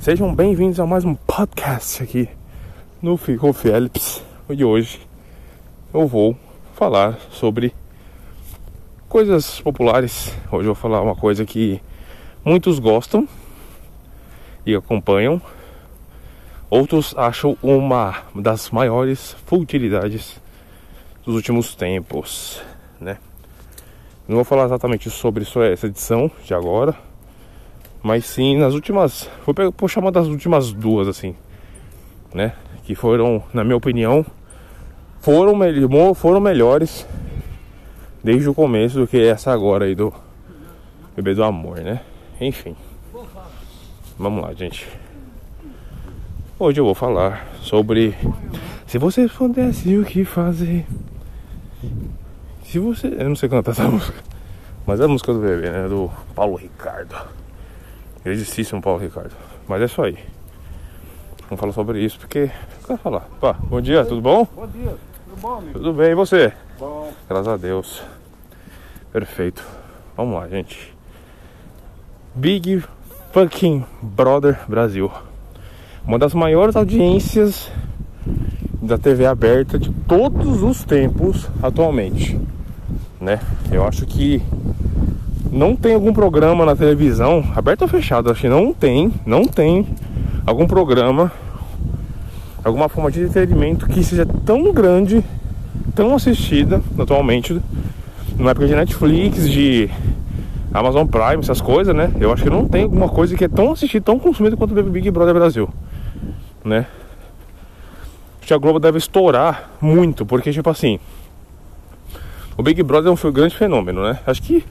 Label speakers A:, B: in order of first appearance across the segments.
A: Sejam bem-vindos a mais um podcast aqui no Ficou Phillips. E hoje eu vou falar sobre coisas populares. Hoje eu vou falar uma coisa que muitos gostam e acompanham, outros acham uma das maiores futilidades dos últimos tempos, né? Não vou falar exatamente sobre essa edição de agora, mas sim nas últimas, vou, vou chamar das últimas duas assim, né? Que foram, na minha opinião, foram, foram melhores desde o começo do que essa agora aí do Bebê do Amor, né? Enfim. Vamos lá, gente. Hoje eu vou falar sobre se você pudesse o que fazer. Se você, eu não sei cantar essa música, mas é a música do bebê, né, do Paulo Ricardo. Grandíssimo Paulo Ricardo. Mas é isso aí. Vamos falar sobre isso porque eu quero falar. Pá, bom dia, tudo bom?
B: Bom dia, tudo bom, amigo?
A: Tudo bem, e você?
B: Bom.
A: Graças a Deus. Perfeito. Vamos lá, gente. Big fucking Brother Brasil. Uma das maiores audiências da TV aberta de todos os tempos atualmente, né? Eu acho que não tem algum programa na televisão, aberto ou fechado, acho que não tem, não tem algum programa, alguma forma de entretenimento que seja tão grande, tão assistida atualmente, na época de Netflix, de Amazon Prime, essas coisas, né? Eu acho que não tem alguma coisa que é tão assistida, tão consumida quanto o Big Brother Brasil, né? Acho que a Globo deve estourar muito, porque, tipo assim, o Big Brother é um grande fenômeno, né? Acho que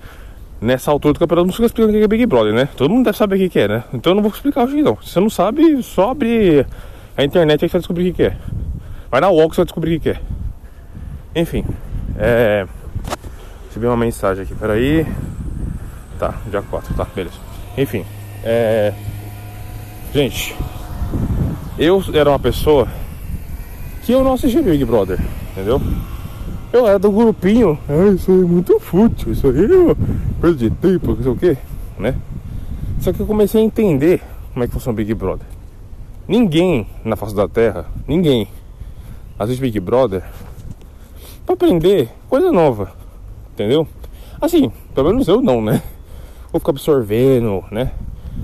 A: nessa altura do campeonato não fica explicando o que é Big Brother, né? Todo mundo deve saber o que é, né? Então eu não vou explicar hoje não. Se você não sabe, só abre a internet aí você vai descobrir o que é. Vai na que você vai descobrir o que é. Enfim, é. Recebi uma mensagem aqui, peraí. Tá, dia 4, tá, beleza. Enfim, é. Gente, eu era uma pessoa que eu não assistia Big Brother, entendeu? Eu era do grupinho, ah, isso aí é muito fútil, isso aí é perda de tempo, não sei o que, né? Só que eu comecei a entender como é que funciona o Big Brother. Ninguém na face da terra, ninguém assiste Big Brother pra aprender coisa nova, entendeu? Assim, pelo menos eu não, né? Vou ficar absorvendo, né?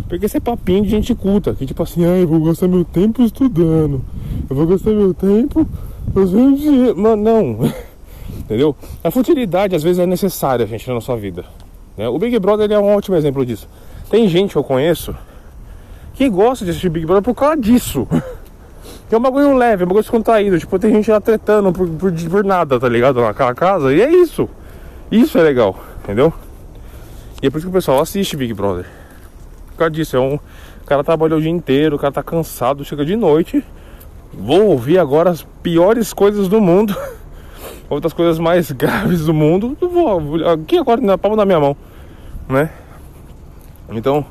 A: Porque esse é papinho de gente culta, que tipo assim, ah, eu vou gastar meu tempo estudando, eu vou gastar meu tempo fazendo dinheiro. Mas não, entendeu? A futilidade às vezes é necessária, gente, na nossa vida. Né? O Big Brother é um ótimo exemplo disso. Tem gente que eu conheço que gosta de assistir Big Brother por causa disso. É um bagulho leve, é um bagulho descontraído. Tipo, tem gente lá tretando por, por, por nada, tá ligado? Naquela casa. E é isso. Isso é legal, entendeu? E é por isso que o pessoal assiste Big Brother. Por causa disso, é um. O cara trabalhou o dia inteiro, o cara tá cansado, chega de noite. Vou ouvir agora as piores coisas do mundo. Outras coisas mais graves do mundo. Vou aqui agora na palma da minha mão, né? Então,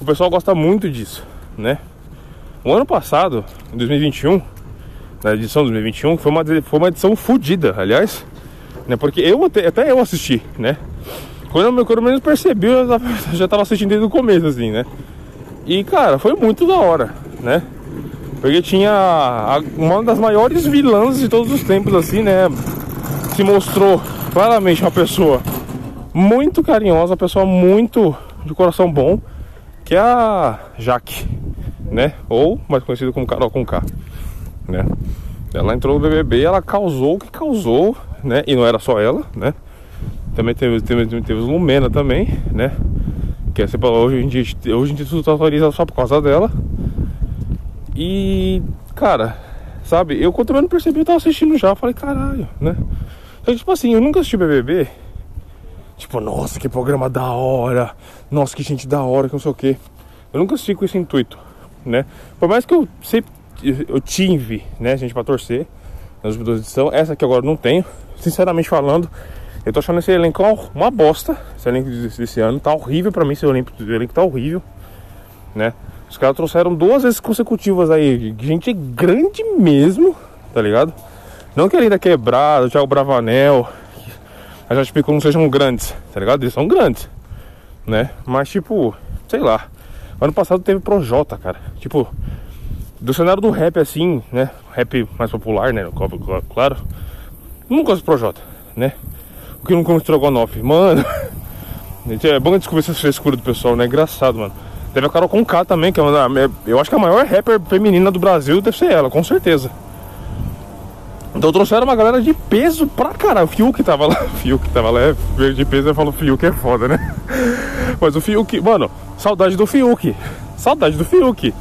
A: o pessoal gosta muito disso, né? O ano passado, em 2021, na edição de 2021, foi uma, foi uma edição fodida, aliás, né? Porque eu até, até eu assisti, né? Quando eu, quando eu menos percebi, eu já tava assistindo desde o começo, assim, né? E, cara, foi muito da hora, né? Porque tinha uma das maiores vilãs de todos os tempos, assim, né? Se mostrou claramente uma pessoa muito carinhosa, uma pessoa muito de coração bom, que é a Jaque, né? Ou mais conhecido como Carol com K, né? Ela entrou no BBB, ela causou o que causou, né? E não era só ela, né? Também teve, teve, teve Lumena também, né? Que é, hoje em dia, hoje em dia tudo tá atualizado só por causa dela. E, cara, sabe, eu quando eu não percebi, eu tava assistindo já, falei, caralho, né? Então, tipo assim, eu nunca assisti BBB. Tipo, nossa, que programa da hora. Nossa, que gente da hora, que não sei o que. Eu nunca assisti com esse intuito, né? Por mais que eu sempre eu tive, né, gente pra torcer nas últimas edições, essa aqui agora não tenho. Sinceramente falando, eu tô achando esse elenco uma bosta. Esse elenco desse ano tá horrível pra mim. Esse elenco, esse elenco tá horrível, né? Os caras trouxeram duas vezes consecutivas aí. Gente grande mesmo, tá ligado? Não que ainda quebrado, Thiago Bravanel. A gente explicou não sejam grandes, tá ligado? Eles são grandes, né? Mas tipo, sei lá. Ano passado teve Projota, cara. Tipo, do cenário do rap assim, né? Rap mais popular, né? Claro. Não gosto do Projota, né? O que não come estrogonofe. Mano, é bom descobrir essa frescura do pessoal, né? Engraçado, mano. Teve a Carol Conká também, que é uma, eu acho que a maior rapper feminina do Brasil deve ser ela, com certeza. Então trouxeram uma galera de peso pra caralho. O Fiuk tava lá. O Fiuk tava lá, é de peso, eu falo Fiuk é foda, né? Mas o Fiuk, mano, saudade do Fiuk. Saudade do Fiuk.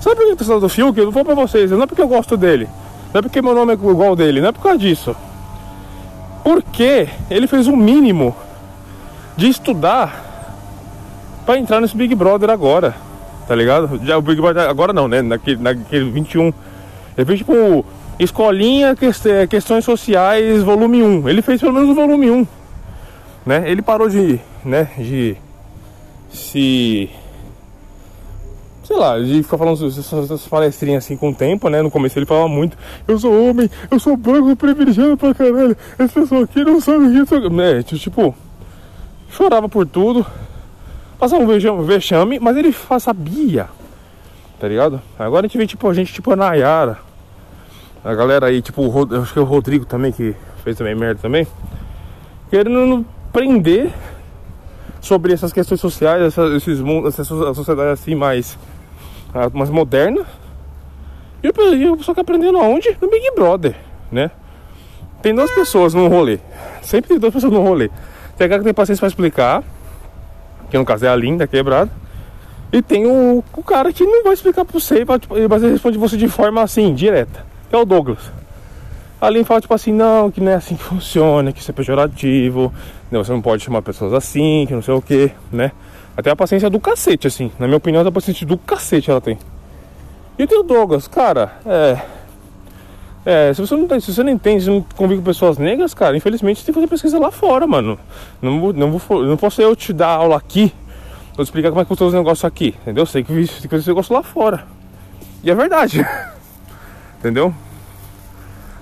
A: Sabe por que eu tô saudade do Fiuk? Eu não vou pra vocês, não é porque eu gosto dele. Não é porque meu nome é igual dele, não é por causa disso. Porque ele fez o mínimo de estudar pra entrar nesse Big Brother agora. Tá ligado? Já o Big Brother agora não, né? Naquele, naquele 21. Ele fez tipo Escolinha Questões Sociais, volume 1. Ele fez pelo menos o volume 1. Né? Ele parou de, né, de se sei lá, de ficar falando essas palestrinhas assim com o tempo, né? No começo ele falava muito, eu sou homem, eu sou branco, privilegiado pra caralho, essa pessoa aqui não sabe isso. É, tipo, chorava por tudo, passava um vexame, mas ele sabia, tá ligado? Agora a gente vê tipo a gente tipo a Nayara, a galera aí, tipo, o, acho que é o Rodrigo também, que fez também merda também, querendo prender sobre essas questões sociais, esses mundos, essa sociedade assim mais, mais moderna. E o pessoal quer aprendendo aonde? No Big Brother, né? Tem duas pessoas no rolê. Sempre tem duas pessoas no rolê. Tem a cara que tem paciência pra explicar, que no caso é a linda quebrada. E tem o, o cara que não vai explicar pra você, ele responde você de forma assim, direta que é o Douglas. Ali fala tipo assim, não, que não é assim que funciona, que isso é pejorativo, não, você não pode chamar pessoas assim, que não sei o que, né? Até a paciência do cacete, assim. Na minha opinião, a paciência do cacete ela tem. E tem o Douglas, cara, é. É, se você não, se você não entende, se não convive com pessoas negras, cara, infelizmente você tem que fazer pesquisa lá fora, mano. Não, não, vou, não posso eu te dar aula aqui, vou explicar como é que funciona os negócios aqui, entendeu? Tem que, tem que fazer esse negócio lá fora. E é verdade. Entendeu?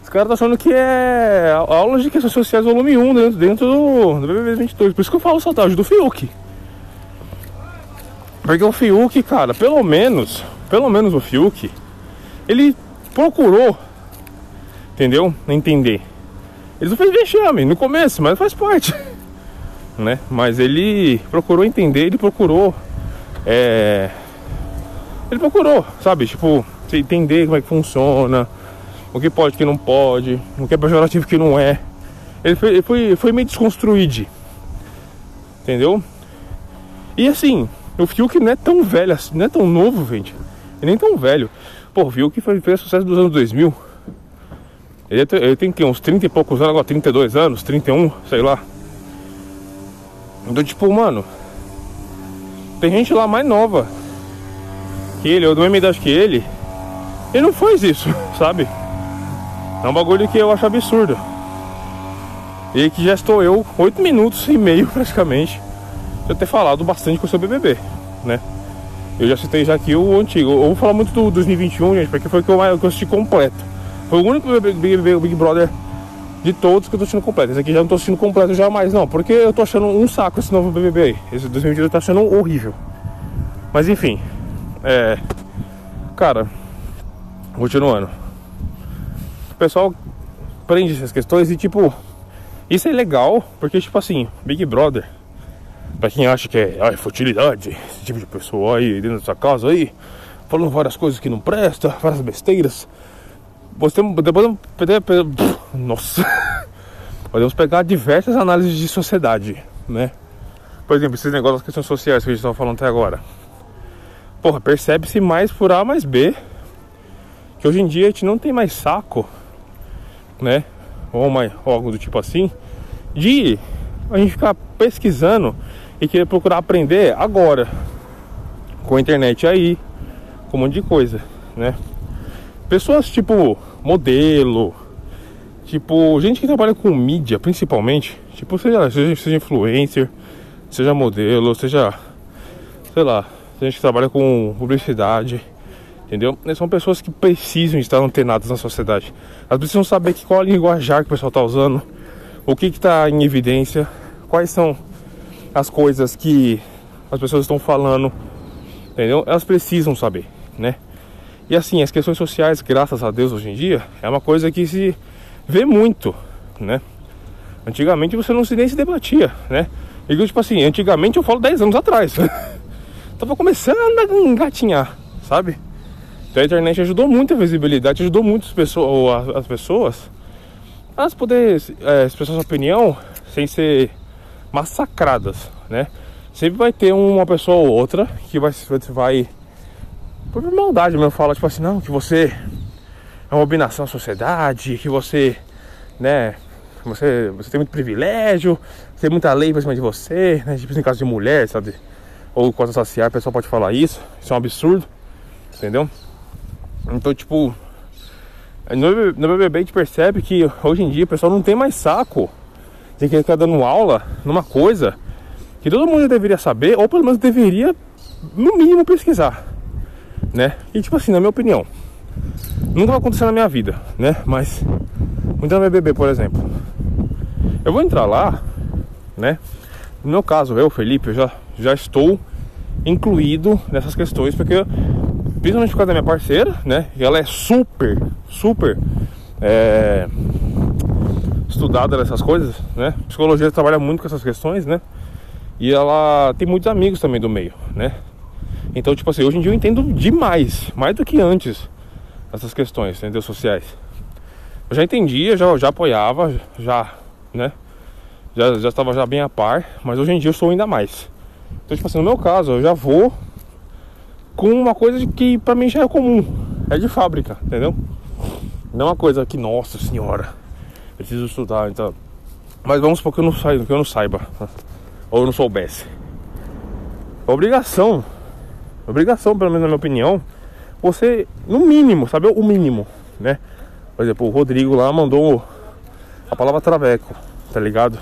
A: Os caras estão achando que é aulas de questões sociais volume 1 dentro, dentro do, do BBB 22. Por isso que eu falo saudade do Fiuk. Porque o Fiuk, cara, pelo menos, pelo menos o Fiuk, ele procurou, entendeu? Entender. Ele não fez vexame no começo, mas faz parte, né? Mas ele procurou entender, ele procurou, é... Ele procurou, sabe? Tipo, você entender como é que funciona, o que pode, o que não pode, o que é pejorativo, o que não é. Ele foi, foi, foi meio desconstruído, entendeu? E assim, o Fiuk não é tão velho assim, não é tão novo, gente. Ele nem tão velho. Pô, o Fiuk fez sucesso dos anos 2000. Ele, é, ele tem que uns 30 e poucos anos, agora 32 anos, 31, sei lá. Então, tipo, mano, tem gente lá mais nova que ele, ou da mesma idade que ele, ele não faz isso, sabe? É um bagulho que eu acho absurdo. E que já estou eu, 8 minutos e meio praticamente, de ter falado bastante com o seu BBB, né? Eu já citei já aqui o antigo. Eu vou falar muito do 2021, gente, porque foi o que eu, que eu assisti completo. Foi o único Big, Big, Big Brother de todos que eu tô assistindo completo. Esse aqui já não tô assistindo completo jamais, não. Porque eu tô achando um saco esse novo BBB aí. Esse 2022 eu tô achando horrível. Mas enfim. É. Cara, Continuando. O pessoal prende essas questões e tipo, isso é legal, porque tipo assim, Big Brother, pra quem acha que é ai, futilidade, esse tipo de pessoa aí dentro da sua casa aí, falando várias coisas que não presta, várias besteiras. Você podemos, nossa, podemos pegar diversas análises de sociedade, né? Por exemplo, esses negócios das questões sociais que a gente estava falando até agora. Porra, percebe-se mais por A mais B que hoje em dia a gente não tem mais saco, né? Ou, uma, ou algo do tipo assim, de a gente ficar pesquisando e querer procurar aprender agora. Com a internet aí, com um monte de coisa, né? Pessoas tipo modelo, tipo gente que trabalha com mídia principalmente, tipo seja, seja, seja influencer, seja modelo, seja, sei lá, gente que trabalha com publicidade Entendeu? São pessoas que precisam estar antenadas na sociedade. Elas precisam saber que qual é a linguajar que o pessoal está usando, o que está em evidência, quais são as coisas que as pessoas estão falando, Entendeu? Elas precisam saber, né? E assim, as questões sociais, graças a Deus, hoje em dia, é uma coisa que se vê muito, né? Antigamente você não se nem se debatia, né? E tipo assim, antigamente eu falo 10 anos atrás. Tava começando a engatinhar, sabe? Então a internet ajudou muito a visibilidade, ajudou muito as pessoas, as pessoas a poder é, expressar sua opinião sem ser massacradas, né? Sempre vai ter uma pessoa ou outra que vai, vai por maldade mesmo, fala tipo assim, não, que você é uma abominação à sociedade, que você, né, você, você tem muito privilégio, tem muita lei pra cima de você, né, tipo em caso de mulher, sabe, ou coisa social, a pessoa pode falar isso, isso é um absurdo, entendeu? Então, tipo, no, BBB a gente percebe que hoje em dia o pessoal não tem mais saco de que ficar dando aula numa coisa que todo mundo deveria saber, ou pelo menos deveria, no mínimo, pesquisar, né? E tipo assim, na minha opinião, nunca vai acontecer na minha vida, né? Mas, no BBB, por exemplo, eu vou entrar lá, né? No meu caso, eu, Felipe, eu já, já estou incluído nessas questões, porque principalmente por causa da minha parceira, né? Ela é super, super é, estudada nessas coisas, né? Psicologia trabalha muito com essas questões, né? E ela tem muitos amigos também do meio, né? Então, tipo assim, hoje em dia eu entendo demais, mais do que antes, essas questões, entendeu? Sociais. Eu já entendia, já, já apoiava, já, né? Já, já estava já bem a par, mas hoje em dia eu sou ainda mais. Então, tipo assim, no meu caso, eu já vou com uma coisa que pra mim já é comum. É de fábrica, entendeu? Não é uma coisa que, nossa senhora, preciso estudar, então. Mas vamos supor que eu não saiba, que eu não saiba. Ou eu não soubesse. Obrigação. Obrigação, pelo menos na minha opinião, você, no mínimo, saber o mínimo, né? Por exemplo, o Rodrigo lá mandou a palavra traveco, tá ligado?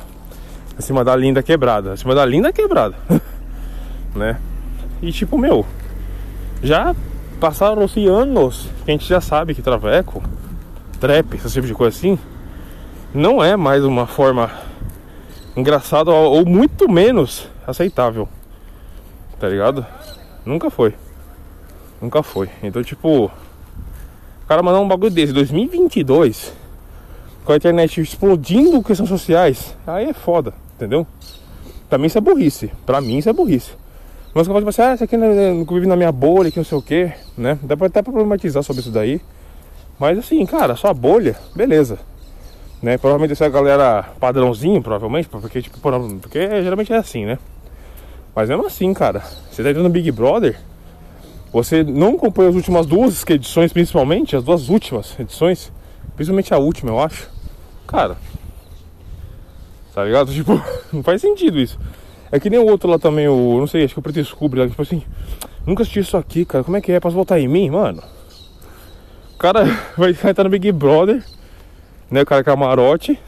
A: Acima da linda quebrada. Acima da linda quebrada. né? E tipo, meu, já passaram-se anos que a gente já sabe que traveco, trap, esse tipo de coisa assim, não é mais uma forma engraçada ou muito menos aceitável. Tá ligado? Nunca foi. Nunca foi. Então, tipo, o cara mandar um bagulho desse, 2022, com a internet explodindo questões sociais, aí é foda, entendeu? Pra mim isso é burrice. Pra mim isso é burrice. Mas eu falo assim, ah, isso aqui não, não vive na minha bolha, que não sei o que, né? Dá pra até problematizar sobre isso daí. Mas assim, cara, sua bolha, beleza. Né? Provavelmente essa é a galera padrãozinho, provavelmente, porque, tipo, porque geralmente é assim, né? Mas mesmo assim, cara, você tá entrando no Big Brother, você não acompanha as últimas duas edições, principalmente, as duas últimas edições, principalmente a última, eu acho. Cara, tá ligado? Tipo, não faz sentido isso. É que nem o outro lá também, o. Não sei, acho que o Preto Descobre lá, tipo assim. Nunca assisti isso aqui, cara. Como é que é? Posso voltar em mim, mano? O cara vai estar no Big Brother, né? O cara é camarote.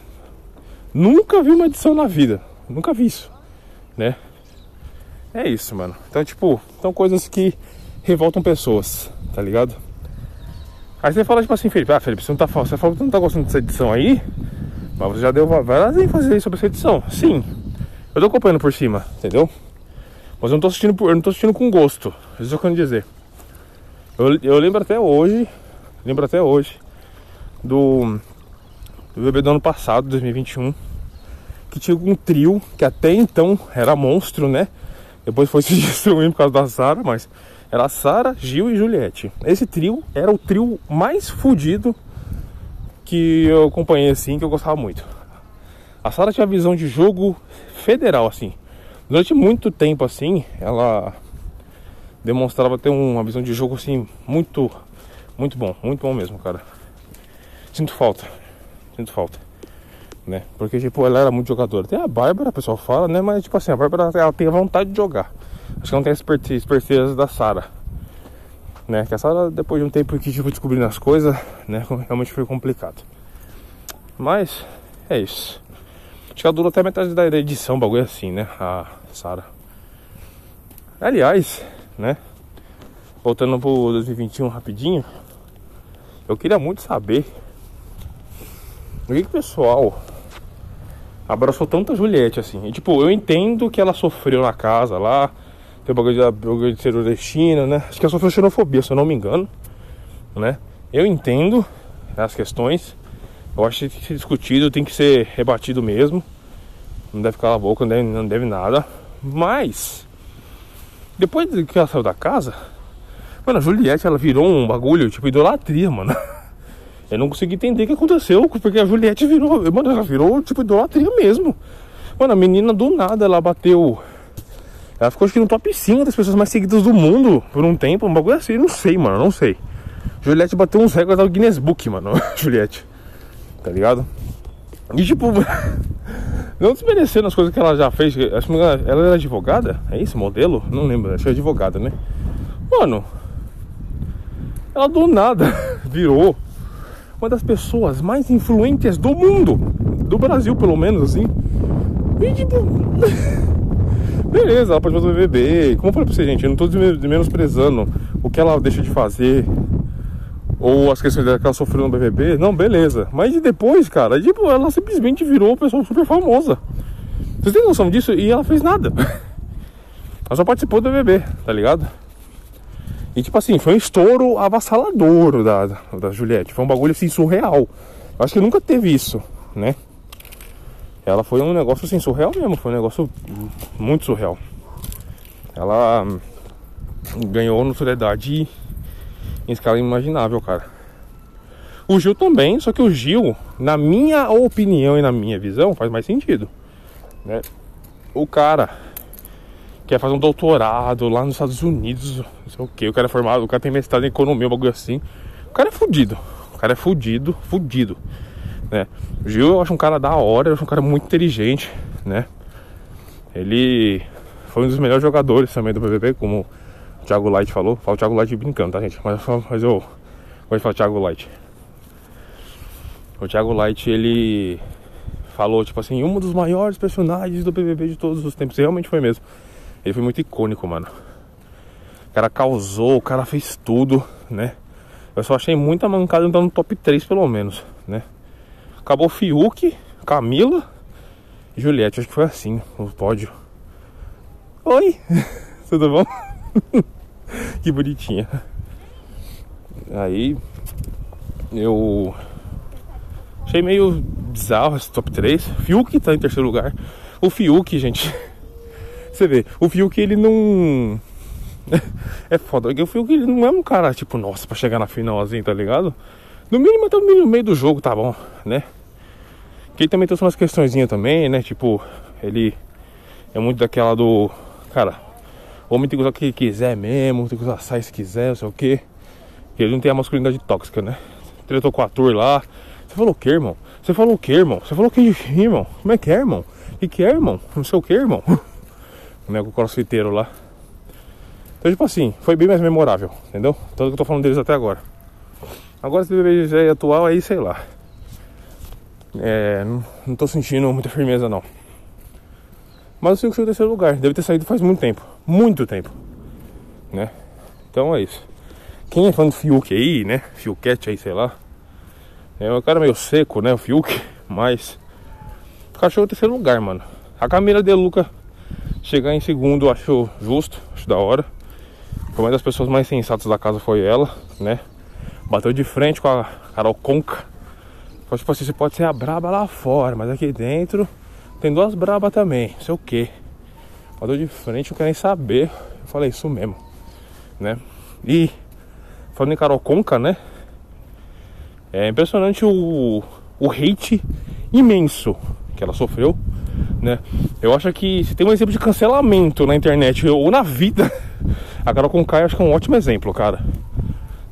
A: Nunca vi uma edição na vida. Nunca vi isso, né? É isso, mano. Então, tipo, são coisas que revoltam pessoas, tá ligado? Aí você fala, tipo assim, Felipe, ah, Felipe, você não tá Você falou que não tá gostando dessa edição aí, mas você já deu várias ênfases aí sobre essa edição. Sim, eu tô acompanhando por cima, entendeu? Mas eu não tô assistindo, por, eu não tô assistindo com gosto. Isso é o que eu quero dizer. Eu, eu lembro até hoje, lembro até hoje do, do bebê do ano passado, 2021, que tinha um trio que até então era monstro, né? Depois foi se destruindo por causa da Sara, mas era Sara, Gil e Juliette. Esse trio era o trio mais fodido que eu acompanhei assim, que eu gostava muito. A Sara tinha visão de jogo federal, assim. Durante muito tempo, assim, ela demonstrava ter uma visão de jogo, assim, muito, muito bom. Muito bom mesmo, cara. Sinto falta. Sinto falta. Né? Porque, tipo, ela era muito jogadora. Tem a Bárbara, o pessoal fala, né? Mas, tipo assim, a Bárbara, ela tem a vontade de jogar. Acho que não tem a expertise da Sara. Né? Que a Sara, depois de um tempo que, tipo, descobrindo as coisas, né? Realmente foi complicado. Mas, é isso. Acho que ela durou até metade da edição, bagulho assim, né? A Sara. Aliás, né? Voltando pro 2021 rapidinho. Eu queria muito saber o que, que o pessoal abraçou tanta Juliette assim. E, tipo, eu entendo que ela sofreu na casa lá, Tem o bagulho de, bagulho de ser né? Acho que é só xenofobia, se eu não me engano, né? Eu entendo as questões. Eu acho que tem que ser discutido, tem que ser rebatido mesmo. Não deve ficar a boca, não deve, não deve nada. Mas, depois que ela saiu da casa, mano, a Juliette, ela virou um bagulho, tipo, idolatria, mano. Eu não consegui entender o que aconteceu, porque a Juliette virou, mano, ela virou, tipo, idolatria mesmo. Mano, a menina do nada, ela bateu. Ela ficou acho que no top 5 das pessoas mais seguidas do mundo por um tempo, um bagulho assim, não sei, mano, não sei. Juliette bateu uns recordes do Guinness Book, mano. Juliette. Tá ligado? E tipo, não desmerecendo as coisas que ela já fez. Acho que ela era advogada? É isso, modelo? Não lembro, acho que é advogada, né? Mano, ela do nada virou uma das pessoas mais influentes do mundo, do Brasil pelo menos, assim. E tipo. Beleza, ela pode fazer o BBB. Como eu falei pra você, gente, eu não tô menosprezando o que ela deixa de fazer. Ou as questões dela que ela sofreu no BBB. Não, beleza. Mas depois, cara, tipo, ela simplesmente virou uma pessoa super famosa. Vocês têm noção disso? E ela fez nada. Ela só participou do BBB, tá ligado? E tipo assim, foi um estouro avassalador da, da Juliette. Foi um bagulho assim surreal. Eu acho que nunca teve isso, né? Ela foi um negócio assim surreal mesmo, foi um negócio muito surreal. Ela hum, ganhou notoriedade em escala inimaginável, cara. O Gil também, só que o Gil, na minha opinião e na minha visão, faz mais sentido, né? O cara quer fazer um doutorado lá nos Estados Unidos, não sei o que, o cara é formado, o cara tem mestrado em economia, um bagulho assim. O cara é fudido, o cara é fudido, fudido, né? O Gil eu acho um cara da hora, eu acho um cara muito inteligente, né? Ele foi um dos melhores jogadores também do BBB, como Thiago Light falou. Fala o Thiago Light brincando, tá, gente? Mas, mas eu vou falar o Thiago Light. O Thiago Light, ele falou, tipo assim, um dos maiores personagens do BBB de todos os tempos. Realmente foi mesmo. Ele foi muito icônico, mano. O cara causou, o cara fez tudo, né? Eu só achei muita mancada então no top 3 pelo menos, né? Acabou Fiuk, Camila e Juliette. Acho que foi assim o pódio. Oi, tudo bom? que bonitinha. Aí eu achei meio bizarro esse top 3. Fiuk tá em terceiro lugar. O Fiuk, gente. Você vê, o Fiuk ele não. é foda, o Fiuk ele não é um cara tipo, nossa, pra chegar na final assim, tá ligado? No mínimo até no meio do jogo tá bom, né? Que ele também trouxe umas questõezinhas também, né? Tipo, ele é muito daquela do. Cara, homem tem que usar o que quiser mesmo, tem que usar sai se quiser, não sei o que. Ele não tem a masculinidade tóxica, né? Tretou com o ator lá. Você falou o que, irmão? Você falou o que, irmão? Você falou o que, irmão? Como é que é, irmão? O que, é, irmão? Não sei o que, irmão? né, com o crossfiteiro lá. Então, tipo assim, foi bem mais memorável, entendeu? Tanto que eu tô falando deles até agora. Agora, se o já é atual, aí sei lá. É, não, não tô sentindo muita firmeza, não. Mas sei que chegou em terceiro lugar. Deve ter saído faz muito tempo. Muito tempo. Né? Então é isso. Quem é fã do Fiuk aí, né? Fiuquete aí, sei lá. É um cara meio seco, né? O Fiuk. Mas. O cachorro em terceiro lugar, mano. A Camila De Luca Chegar em segundo acho justo, acho da hora. Foi uma das pessoas mais sensatas da casa foi ela, né? Bateu de frente com a Carol Conca. Tipo assim, você pode ser a braba lá fora, mas aqui dentro tem duas brabas também, não sei o que. Bateu de frente, não quero saber. Eu falei, isso mesmo, né? E falando em Carol Conca, né? É impressionante o, o hate imenso que ela sofreu né? Eu acho que se tem um exemplo de cancelamento na internet ou na vida, a Carol Conká acho que é um ótimo exemplo, cara.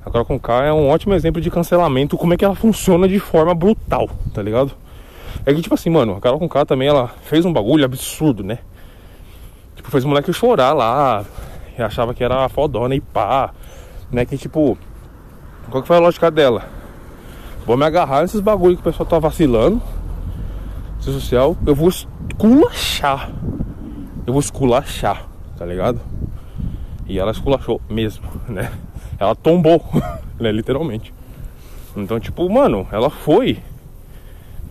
A: A Carol Conká é um ótimo exemplo de cancelamento, como é que ela funciona de forma brutal, tá ligado? É que tipo assim, mano, a Carol Conká também ela fez um bagulho absurdo, né? Tipo, fez o moleque chorar lá, e achava que era fodona e pá, né? Que tipo, qual que foi a lógica dela? Vou me agarrar nesses bagulho que o pessoal tá vacilando social, eu vou esculachar. Eu vou esculachar, tá ligado? E ela esculachou mesmo, né? Ela tombou, né? Literalmente. Então, tipo, mano, ela foi.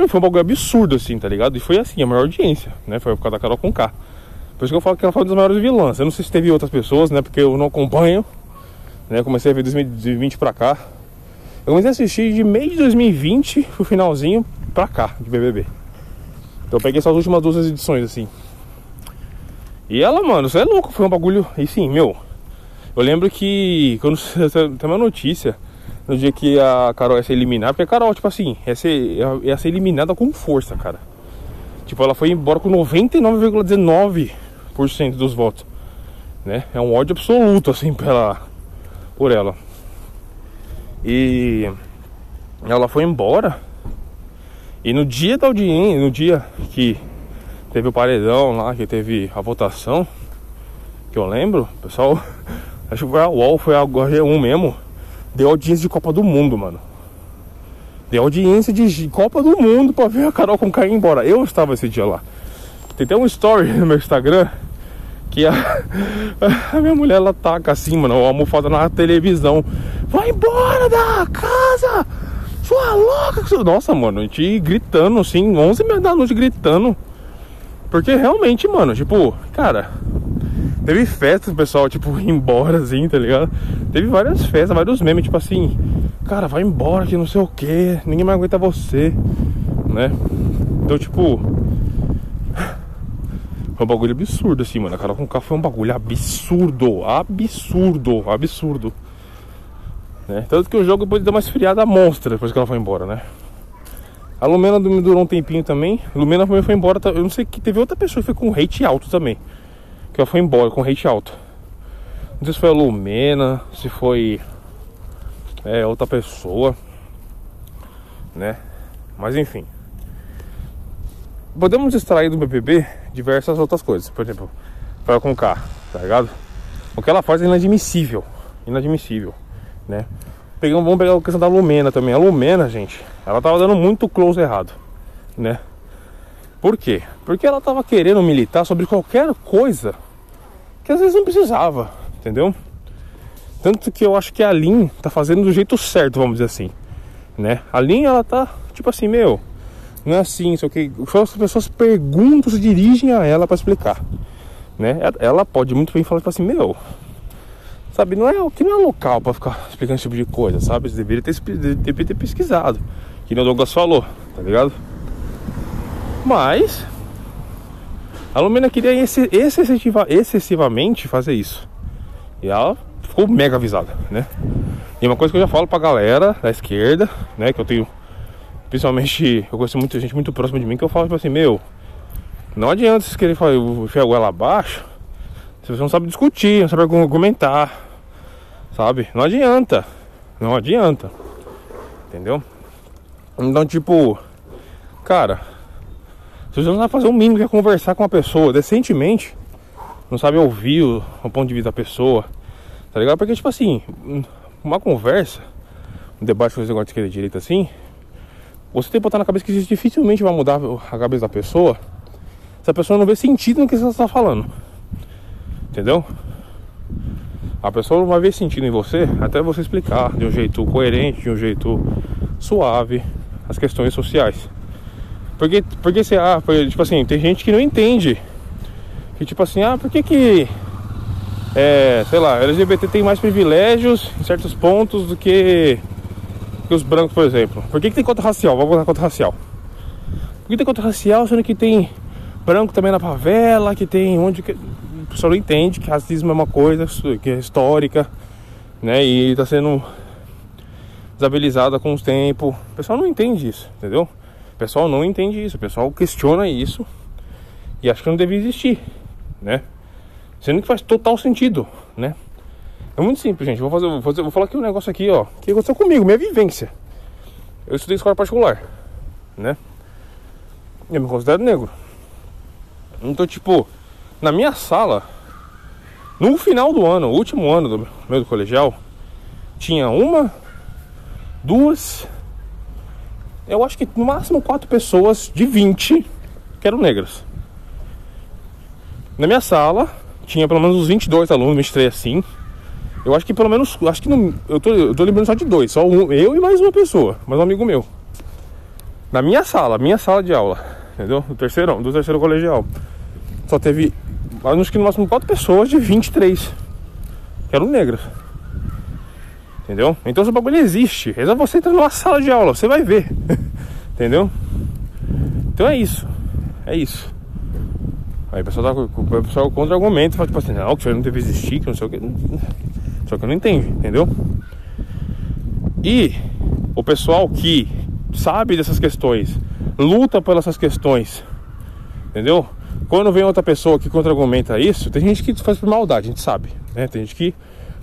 A: Foi um bagulho absurdo, assim, tá ligado? E foi assim, a maior audiência, né? Foi por causa da Carol com K. Por isso que eu falo que ela foi uma das maiores vilãs. Eu não sei se teve outras pessoas, né? Porque eu não acompanho. Né? Comecei a ver 2020 pra cá. Eu comecei a assistir de meio de 2020 pro finalzinho pra cá, de BBB. Então eu peguei essas últimas duas edições, assim. E ela, mano, isso é louco, foi um bagulho. E sim, meu. Eu lembro que quando tem uma notícia no dia que a Carol ia ser eliminada, porque a Carol, tipo assim, ia ser, ia ser eliminada com força, cara. Tipo, ela foi embora com 99,19% dos votos. Né? É um ódio absoluto, assim, pela, por ela. E ela foi embora. E no dia da audiência, no dia que teve o paredão lá, que teve a votação, que eu lembro, pessoal, acho que foi a UOL, foi a G1 mesmo, deu audiência de Copa do Mundo, mano. Deu audiência de Copa do Mundo pra ver a Carol com cair embora. Eu estava esse dia lá. Tem até um story no meu Instagram que a, a minha mulher ela taca assim, mano, a almofada na televisão. Vai embora da casa! Sua louca! Nossa, mano, a gente gritando assim, 11 da noite gritando. Porque realmente, mano, tipo, cara, teve festas, o pessoal, tipo, embora assim, tá ligado? Teve várias festas, vários memes, tipo assim, cara, vai embora que não sei o que, ninguém mais aguenta você, né? Então, tipo, foi um bagulho absurdo, assim, mano. A Carol com K foi um bagulho absurdo. Absurdo, absurdo. Né? Tanto que o jogo depois deu uma esfriada monstra depois que ela foi embora, né? A Lumena durou um tempinho também. A Lumena também foi embora. Eu não sei que teve outra pessoa que foi com hate alto também. Que ela foi embora com hate alto. Não sei se foi a Lumena, se foi é, outra pessoa, né? Mas enfim. Podemos extrair do BBB diversas outras coisas. Por exemplo, para com K, tá ligado? O que ela faz é inadmissível. Inadmissível, né? Pegamos, vamos pegar a questão da Lumena também. A Lumena, gente, ela tava dando muito close errado, né? Por quê? Porque ela tava querendo militar sobre qualquer coisa que às vezes não precisava, entendeu? Tanto que eu acho que a Lin tá fazendo do jeito certo, vamos dizer assim, né? A Lin, ela tá tipo assim, meu, não é assim, só que as pessoas perguntam, se dirigem a ela para explicar, né? Ela pode muito bem falar tipo assim, meu, sabe, não é o que não é local para ficar explicando esse tipo de coisa, sabe? Você deveria ter, deveria ter pesquisado, que o Douglas falou, tá ligado? Mas a Lumena queria excessiva, excessivamente fazer isso. E ela ficou mega avisada, né? E uma coisa que eu já falo pra galera da esquerda, né? Que eu tenho Principalmente, eu conheço muita gente muito próxima de mim que eu falo tipo assim, meu, não adianta vocês querem enfiar goela abaixo se você não sabe discutir, não sabe argumentar, sabe? Não adianta, não adianta, entendeu? Então, tipo, cara, você não sabe fazer o mínimo que é conversar com uma pessoa decentemente, não sabe ouvir o, o ponto de vista da pessoa, tá ligado? Porque, tipo assim, uma conversa, um debate com esse negócio de esquerda e direita assim, você tem que botar na cabeça que isso dificilmente vai mudar a cabeça da pessoa se a pessoa não vê sentido no que você está falando. Entendeu? A pessoa não vai ver sentido em você até você explicar de um jeito coerente, de um jeito suave as questões sociais. Porque, porque você, ah, tipo assim, tem gente que não entende. Que tipo assim, ah, por que que é, sei lá, LGBT tem mais privilégios em certos pontos do que que os brancos, por exemplo. Por que, que tem conta racial? Vamos botar conta racial. Por que tem conta racial, sendo que tem branco também na favela, que tem onde que. O pessoal não entende que racismo é uma coisa que é histórica, né? E tá sendo desabilizada com os tempos. O pessoal não entende isso, entendeu? O pessoal não entende isso, o pessoal questiona isso e acha que não deve existir, né? Sendo que faz total sentido, né? É muito simples, gente. Vou, fazer, vou, fazer, vou falar aqui um negócio aqui, ó. Que aconteceu comigo, minha vivência. Eu estudei escola particular, né? Eu me considero negro. Então, tipo, na minha sala, no final do ano, último ano do meu do colegial, tinha uma, duas, eu acho que no máximo quatro pessoas de 20 que eram negras. Na minha sala, tinha pelo menos uns 22 alunos, 23 assim. Eu acho que pelo menos. Acho que não. Eu tô, eu tô lembrando só de dois. Só um, eu e mais uma pessoa. Mais um amigo meu. Na minha sala, minha sala de aula. Entendeu? Do terceirão, do terceiro colegial. Só teve acho que no máximo quatro pessoas de 23 que eram negras. Entendeu? Então esse bagulho existe. É só você entrar numa sala de aula, você vai ver. Entendeu? Então é isso. É isso. Aí o pessoal, tá, o pessoal contra-argumento, fala tipo assim, não, que isso aí não deve existir, que não sei o que. Só que eu não entendo, entendeu? E o pessoal que sabe dessas questões, luta pelas essas questões, entendeu? Quando vem outra pessoa que contra-argumenta isso, tem gente que faz por maldade, a gente sabe, né? Tem gente que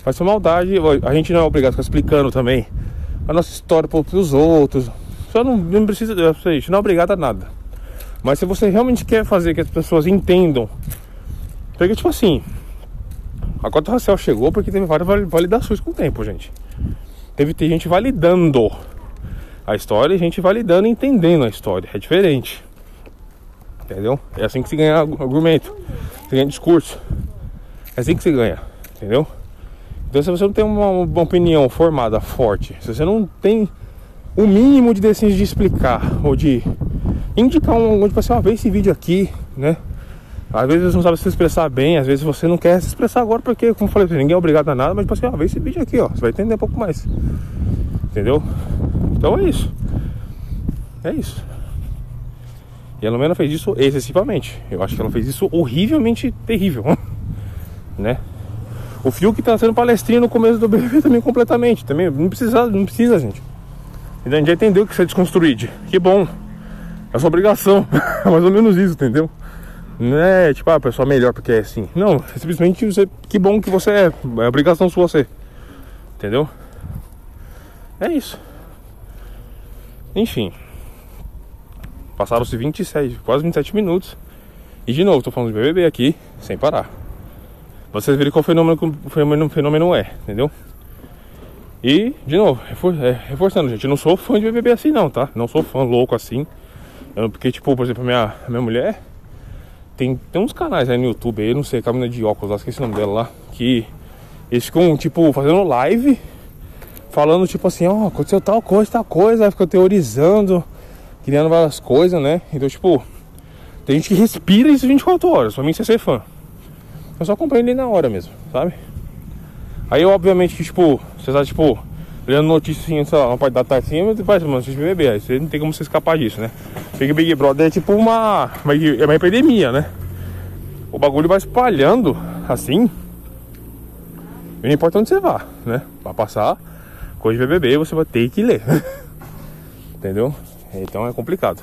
A: faz por maldade, a gente não é obrigado a ficar explicando também a nossa história para os outros. Só não, não precisa, a gente não é obrigado a nada. Mas se você realmente quer fazer que as pessoas entendam, porque tipo assim, a cota racial chegou porque teve várias validações com o tempo, gente. Teve ter gente validando a história e gente validando e entendendo a história. É diferente. Entendeu? É assim que se ganha argumento, se ganha discurso. É assim que se ganha, entendeu? Então se você não tem uma, uma opinião formada forte, se você não tem o mínimo de decência de explicar ou de indicar um, tipo assim, ó, vê esse vídeo aqui, né? Às vezes você não sabe se expressar bem, às vezes você não quer se expressar agora porque, como eu falei, ninguém é obrigado a nada, mas tipo assim, vê esse vídeo aqui, ó, você vai entender um pouco mais. Entendeu? Então é isso. É isso. E a Lumena fez isso excessivamente. Eu acho que ela fez isso horrivelmente terrível. né? O Fio que tá sendo palestrinha no começo do BBB também completamente. Também não precisa, não precisa, gente. A gente já entendeu que você é desconstruído. Que bom. É sua obrigação. Mais ou menos isso, entendeu? Não é tipo, ah, a pessoa melhor porque é assim. Não, é simplesmente você. Que bom que você é. É obrigação sua você. Entendeu? É isso. Enfim. Passaram-se 27, quase 27 minutos. E de novo, tô falando de BBB aqui, sem parar. Vocês verem qual fenômeno, fenômeno, fenômeno é, entendeu? E, de novo, é, reforçando, gente, eu não sou fã de BBB assim não, tá? Não sou fã louco assim. Porque, tipo, por exemplo, a minha, a minha mulher tem, tem uns canais aí no YouTube aí, não sei, caminho de óculos lá, esqueci o nome dela lá, que eles ficam, tipo, fazendo live, falando, tipo assim, ó, oh, aconteceu tal coisa, tal coisa, aí fica teorizando, criando várias coisas, né? Então, tipo, tem gente que respira isso 24 horas, pra mim você ser fã. Eu só compreendo na hora mesmo, sabe? Aí, obviamente, que, tipo, você tá, tipo, olhando notícias assim, sei lá, uma parte da tarde assim, você mano, assiste BBB, aí você não tem como você escapar disso, né? Porque Big Brother é tipo uma, é uma epidemia, né? O bagulho vai espalhando assim, e não importa onde você vá, né? Vai passar coisa de BBB, você vai ter que ler, entendeu? Então é complicado.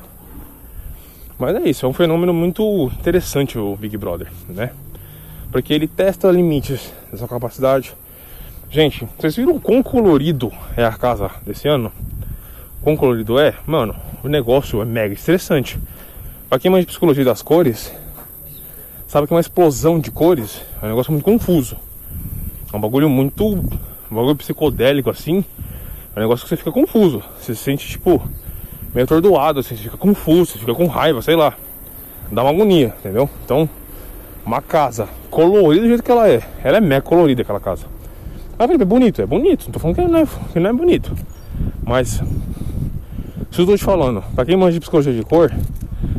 A: Mas é isso, é um fenômeno muito interessante o Big Brother, né? Porque ele testa limites da sua capacidade. Gente, vocês viram quão colorido é a casa desse ano? Quão colorido é? Mano, o negócio é mega estressante. Pra quem de psicologia das cores, sabe que uma explosão de cores é um negócio muito confuso. É um bagulho muito. Um bagulho psicodélico assim. É um negócio que você fica confuso. Você se sente tipo meio atordoado, assim, você fica confuso, você fica com raiva, sei lá. Dá uma agonia, entendeu? Então, uma casa colorida do jeito que ela é. Ela é mega colorida aquela casa. Ah, Felipe, é bonito, é bonito. Não tô falando que não é, que não é bonito. Mas, se eu tô te falando, pra quem manja de psicologia de cor,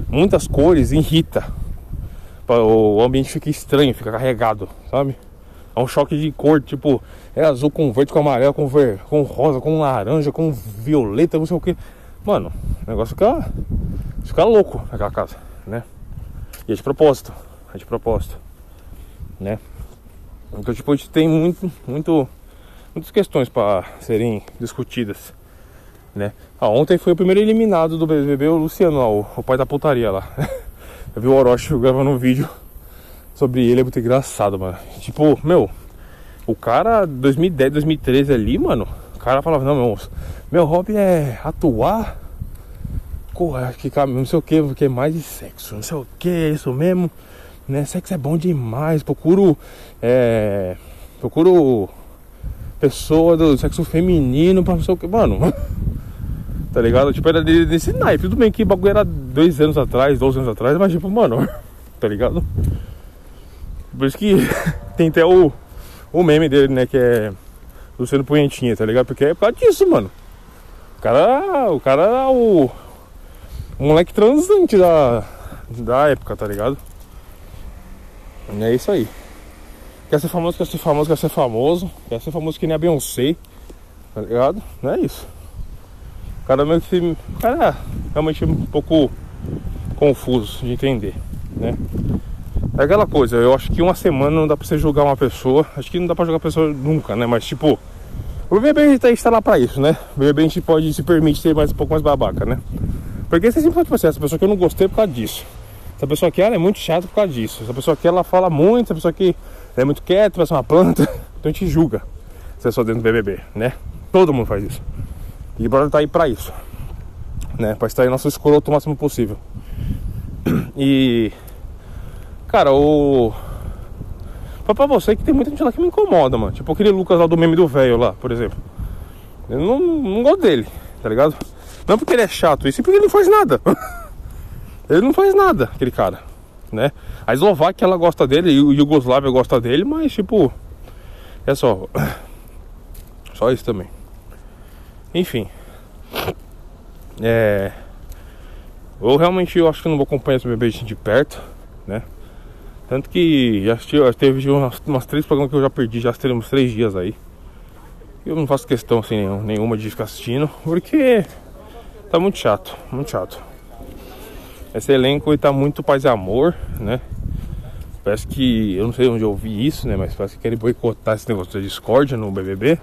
A: muitas cores irrita. O ambiente fica estranho, fica carregado, sabe? É um choque de cor, tipo, é azul com verde, com amarelo, com verde, com rosa, com laranja, com violeta, não sei o que. Mano, o negócio fica, fica louco naquela casa, né? E é de propósito, é de propósito, né? Então, tipo, a gente tem muito, muito, muitas questões para serem discutidas, né? Ah, ontem foi o primeiro eliminado do BBB, o Luciano, ó, o, pai da putaria lá. Eu vi o Orochi gravando um vídeo sobre ele, é muito engraçado, mano. Tipo, meu, o cara 2010, 2013 ali, mano, o cara falava, não, meu, meu hobby é atuar, correr, que não sei o que, porque é mais de sexo, não sei o que, é isso mesmo, né? Sexo é bom demais, procuro, é, procuro pessoa do sexo feminino pra não sei o que, mano. Tá ligado? Tipo, era desse naipe. Tudo bem que o bagulho era dois anos atrás, dois anos atrás, mas tipo, mano, tá ligado? Por isso que tem até o, o meme dele, né? Que é Luciano Punhentinha, tá ligado? Porque é por causa disso, mano. O cara, o cara era o, o moleque transante da, da época, tá ligado? É isso aí. Quer ser famoso, quer ser famoso, quer ser famoso. Quer ser famoso que nem a Beyoncé. Tá ligado? Não é isso. O cara meio que. O cara é realmente um pouco confuso de entender, né? É aquela coisa, eu acho que uma semana não dá pra você julgar uma pessoa. Acho que não dá pra julgar a pessoa nunca, né? Mas tipo, o BBB a gente tá lá pra isso, né? O BBB a gente pode se permite ser mais um pouco mais babaca, né? Porque você sempre pode tipo essa pessoa que eu não gostei por causa disso. Essa pessoa aqui ela é muito chata por causa disso. Essa pessoa aqui ela fala muito, essa pessoa aqui é muito quieta, parece uma planta. Então a gente julga se é só dentro do BBB, né? Todo mundo faz isso. E o Brother tá aí pra isso, né? Pra extrair nosso escroto o máximo possível. E. Cara, o. Foi pra você que tem muita gente lá que me incomoda, mano. Tipo aquele Lucas lá do meme do velho lá, por exemplo. Eu não, não gosto dele, tá ligado? Não porque ele é chato, e sim porque ele não faz nada. ele não faz nada, aquele cara né? A Eslováquia ela gosta dele e o Yugoslávia gosta dele, mas tipo, é só só isso também. Enfim, é, eu realmente eu acho que não vou acompanhar esse bebê de perto, né? Tanto que já, já teve umas, umas, três programas que eu já perdi, já teremos três dias aí. Eu não faço questão assim nenhum, nenhuma de ficar assistindo, porque tá muito chato, muito chato. Esse elenco está muito paz e amor, né? Parece que, eu não sei onde eu ouvi isso, né? Mas parece que querem boicotar esse negócio da discórdia no BBB.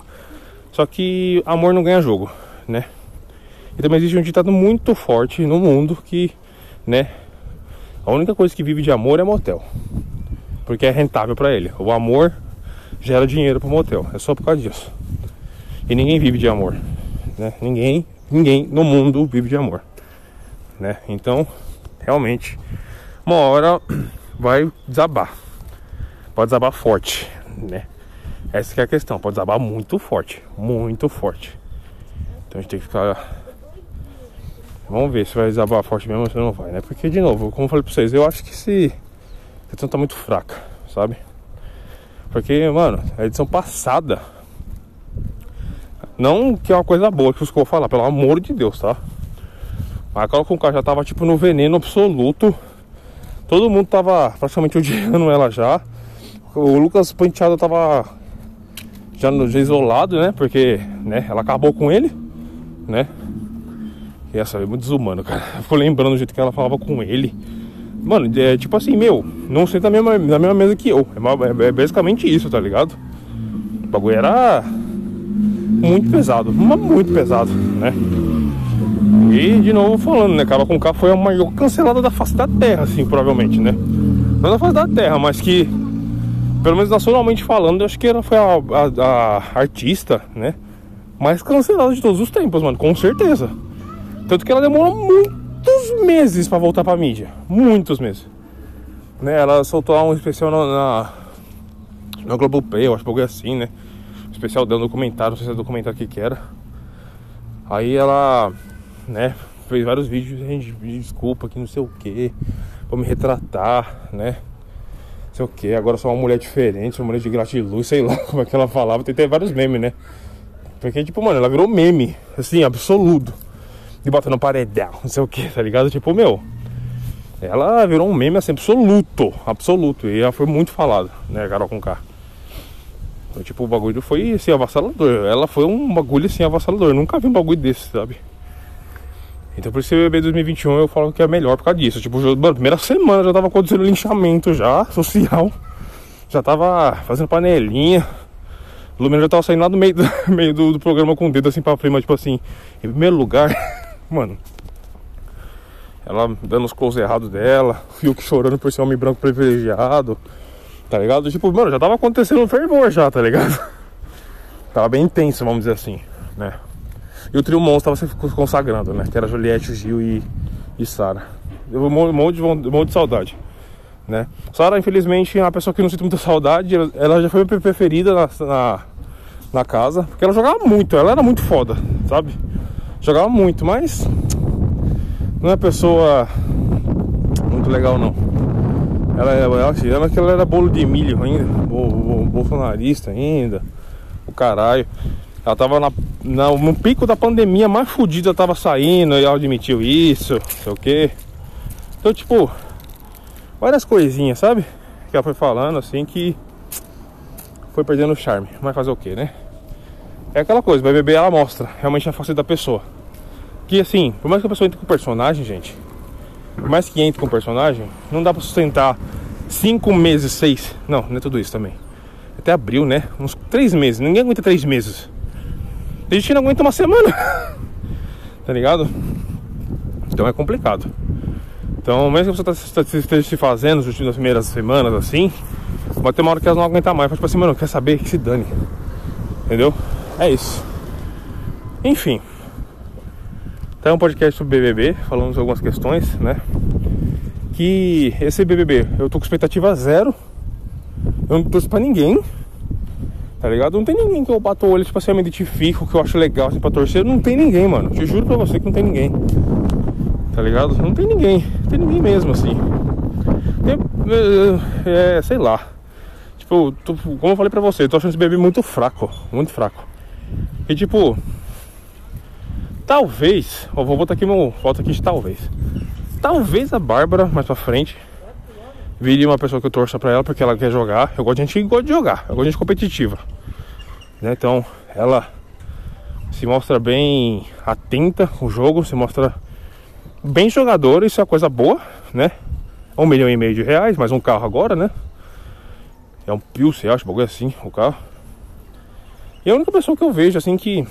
A: Só que amor não ganha jogo, né? E também existe um ditado muito forte no mundo que, né? A única coisa que vive de amor é motel. Porque é rentável para ele. O amor gera dinheiro pro motel. É só por causa disso. E ninguém vive de amor, né? Ninguém, ninguém no mundo vive de amor, né? Então, realmente, uma hora vai desabar. Pode desabar forte, né? Essa é a questão, pode desabar muito forte, muito forte. Então a gente tem que ficar. Vamos ver se vai desabar forte mesmo ou se não vai, né? Porque, de novo, como eu falei pra vocês, eu acho que esse. A edição tá muito fraca, sabe? Porque, mano, a edição passada. Não que é uma coisa boa que os vou falar, pelo amor de Deus, tá? A Carol Conká já tava tipo no veneno absoluto. Todo mundo tava praticamente odiando ela já. O Lucas Penteado tava já, já isolado, né? Porque né, ela acabou com ele, né? E essa é muito desumano, cara. Ficou lembrando do jeito que ela falava com ele. Mano, é tipo assim, meu, não sei na mesma, na mesma mesa que eu. É, é basicamente isso, tá ligado? O bagulho era muito pesado, muito pesado, né? E de novo falando, né? Carol com K foi a maior cancelada da face da terra, assim, provavelmente, né? Não da face da terra, mas que, pelo menos nacionalmente falando, eu acho que ela foi a, a, a artista, né? Mais cancelada de todos os tempos, mano, com certeza. Tanto que ela demorou muitos meses para voltar pra mídia. Muitos meses. Né? Ela soltou um especial na, na, na eu acho que assim, né? especial um documentário, não sei se é documentário que que era. Aí ela né? Fez vários vídeos, gente, desculpa que não sei o que, vou me retratar, né? Não sei o que, agora sou uma mulher diferente, uma mulher de gratiluz, sei lá como é que ela falava, tem, tem vários memes, né? Porque, tipo, mano, ela virou meme, assim, absoluto. E bota no paredão, não sei o que, tá ligado? Tipo, meu, ela virou um meme assim, absoluto, absoluto. E ela foi muito falada, né, Carol com K. Então, tipo, o bagulho foi assim, avassalador. Ela foi um bagulho assim, avassalador. Eu nunca vi um bagulho desse, sabe? Então por isso o BBB 2021 eu falo que é melhor por causa disso. Tipo, mano, primeira semana já tava acontecendo linchamento já, social. Já tava fazendo panelinha. O Lumena já tava saindo lá do meio, do, meio do, do, programa com o dedo assim pra cima, tipo assim, em primeiro lugar, mano. Ela dando os close errados dela, o Fiuk chorando por ser homem branco privilegiado, tá ligado? Tipo, mano, já tava acontecendo um fervor já, tá ligado? Tava bem intenso, vamos dizer assim, né? E o trio monstro estava se consagrando, né? Que era Juliette, Gil e, e Sara. Eu um monte, de, um monte de saudade, né? Sara, infelizmente, é uma pessoa que não sinto muita saudade. Ela já foi minha preferida na, na, na casa, porque ela jogava muito, ela era muito foda, sabe? Jogava muito, mas não é pessoa muito legal, não. Ela, ela, que ela era bolo de milho ainda, bolsonarista ainda, o caralho. Ela tava na, na, no pico da pandemia mais fodida, tava saindo e ela admitiu isso, sei o que. Então, tipo, várias coisinhas, sabe? que ela foi falando assim que foi perdendo o charme. Mas fazer o que, né? É aquela coisa, vai beber, ela mostra realmente a face da pessoa. Que assim, por mais que a pessoa entre com o personagem, gente, por mais que entre com o personagem, não dá pra sustentar cinco meses, seis. Não, não é tudo isso também. Até abril, né? Uns três meses. Ninguém aguenta três meses. A gente não aguenta uma semana. tá ligado? Então é complicado. Então, mesmo que você tá, esteja se fazendo nas primeiras semanas assim, vai ter uma hora que elas não aguentar mais. Faz tipo assim, mano, quer saber que se dane. Entendeu? É isso. Enfim. Tá um podcast sobre BBB, falando de algumas questões, né? Que esse BBB, eu tô com expectativa zero. Eu não torço pra ninguém. Tá ligado? Não tem ninguém que eu bato o olho, tipo assim, eu me identifico, que eu acho legal assim pra torcer. Não tem ninguém, mano. Te juro pra você que não tem ninguém. Tá ligado? Não tem ninguém. Não tem ninguém mesmo, assim. Tem, é, sei lá. Tipo, tô, como eu falei pra você, eu tô achando esse bebê muito fraco. Muito fraco. E tipo. Talvez. Ó, vou botar aqui meu foto aqui de talvez. Talvez a Bárbara, mais pra frente, vire uma pessoa que eu torça pra ela porque ela quer jogar. Eu gosto de gente que gosta de jogar. Eu gosto de gente competitiva. Né? Então, ela se mostra bem atenta com o jogo, se mostra bem jogadora, isso é uma coisa boa, né? Um milhão e meio de reais, mais um carro agora, né? É um Pilsen, acho, bagulho assim, o carro. E a única pessoa que eu vejo, assim, que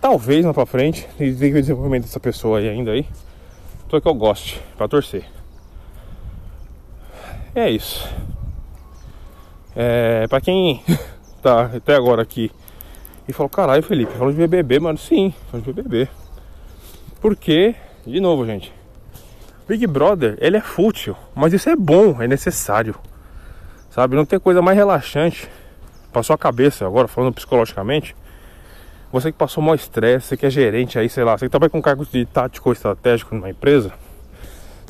A: talvez lá pra frente, tem que ver o desenvolvimento dessa pessoa aí ainda aí, pessoa que eu goste, pra torcer. É isso. É, pra quem tá até agora aqui e falou, caralho, Felipe, falou de BBB, mano. Sim, falou de BBB. Porque, de novo, gente, Big Brother, ele é fútil, mas isso é bom, é necessário. Sabe, não tem coisa mais relaxante pra sua cabeça, agora falando psicologicamente. Você que passou maior estresse, você que é gerente aí, sei lá, você que trabalha com cargo de tático ou estratégico numa empresa,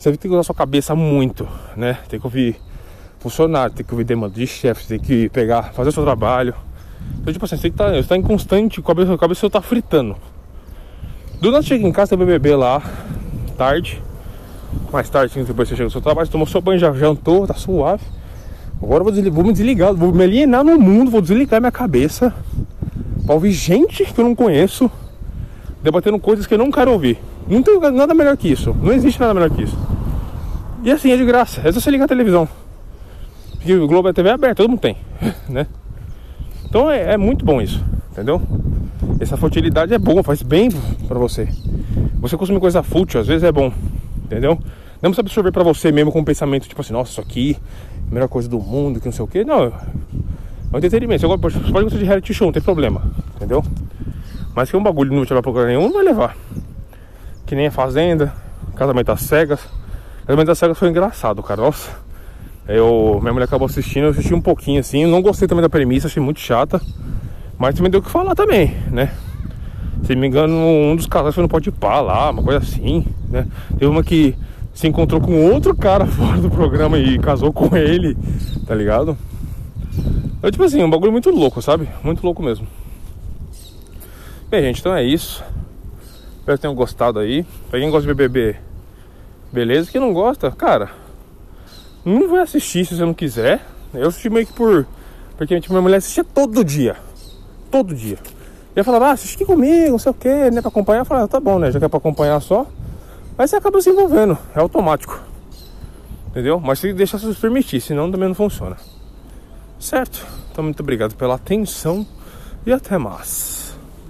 A: você tem que usar sua cabeça muito, né? Tem que ouvir funcionário, tem que ouvir demanda de chefe, tem que pegar, fazer o seu trabalho. Então, tipo assim, você está tá em constante, a cabeça, a cabeça tá fritando. Do nada chega em casa, tem BBB lá, tarde, mais tarde, depois você chega no seu trabalho, você tomou seu banho, já jantou, tá suave. Agora vou, vou me desligar, vou me alienar no mundo, vou desligar minha cabeça pra ouvir gente que eu não conheço debatendo coisas que eu não quero ouvir. Não tem nada melhor que isso. Não existe nada melhor que isso. E assim, é de graça. É só você ligar a televisão. Porque o Globo é TV aberta, todo mundo tem, né? Então é, é muito bom isso, entendeu? Essa futilidade é bom, faz bem para você. Você consumir coisa fútil, às vezes é bom, entendeu? Não precisa absorver para você mesmo com um pensamento tipo assim, nossa, isso aqui a melhor coisa do mundo, que não sei o que. Não, é um entretenimento. Você pode, gostar de reality show, não tem problema, entendeu? Mas que um bagulho não te vai procurar nenhum, não vai levar. Que nem a Fazenda, Casamento das Cegas. Casamento das Cegas foi engraçado, cara. Nossa. Eu, minha mulher acabou assistindo, eu assisti um pouquinho assim. Não gostei também da premissa, achei muito chata. Mas também deu o que falar também, né? Se me engano, um dos casais foi no Pode Pá lá, uma coisa assim, né? Teve uma que se encontrou com outro cara fora do programa e casou com ele, tá ligado? É tipo assim, um bagulho muito louco, sabe? Muito louco mesmo. Bem, gente, então é isso. Espero que tenham gostado aí. Pra quem gosta de BBB, beleza. Quem não gosta, cara, não vai assistir se você não quiser. Eu assisti meio que por. Porque tipo, minha mulher assistia todo dia. Todo dia. E eu falava, ah, assiste comigo, não sei o que, né? Pra acompanhar. Eu falava, ah, tá bom, né? Já que é pra acompanhar só. Mas você acaba se envolvendo, é automático. Entendeu? Mas tem que deixar se permitir, senão também não funciona. Certo? Então muito obrigado pela atenção e até mais.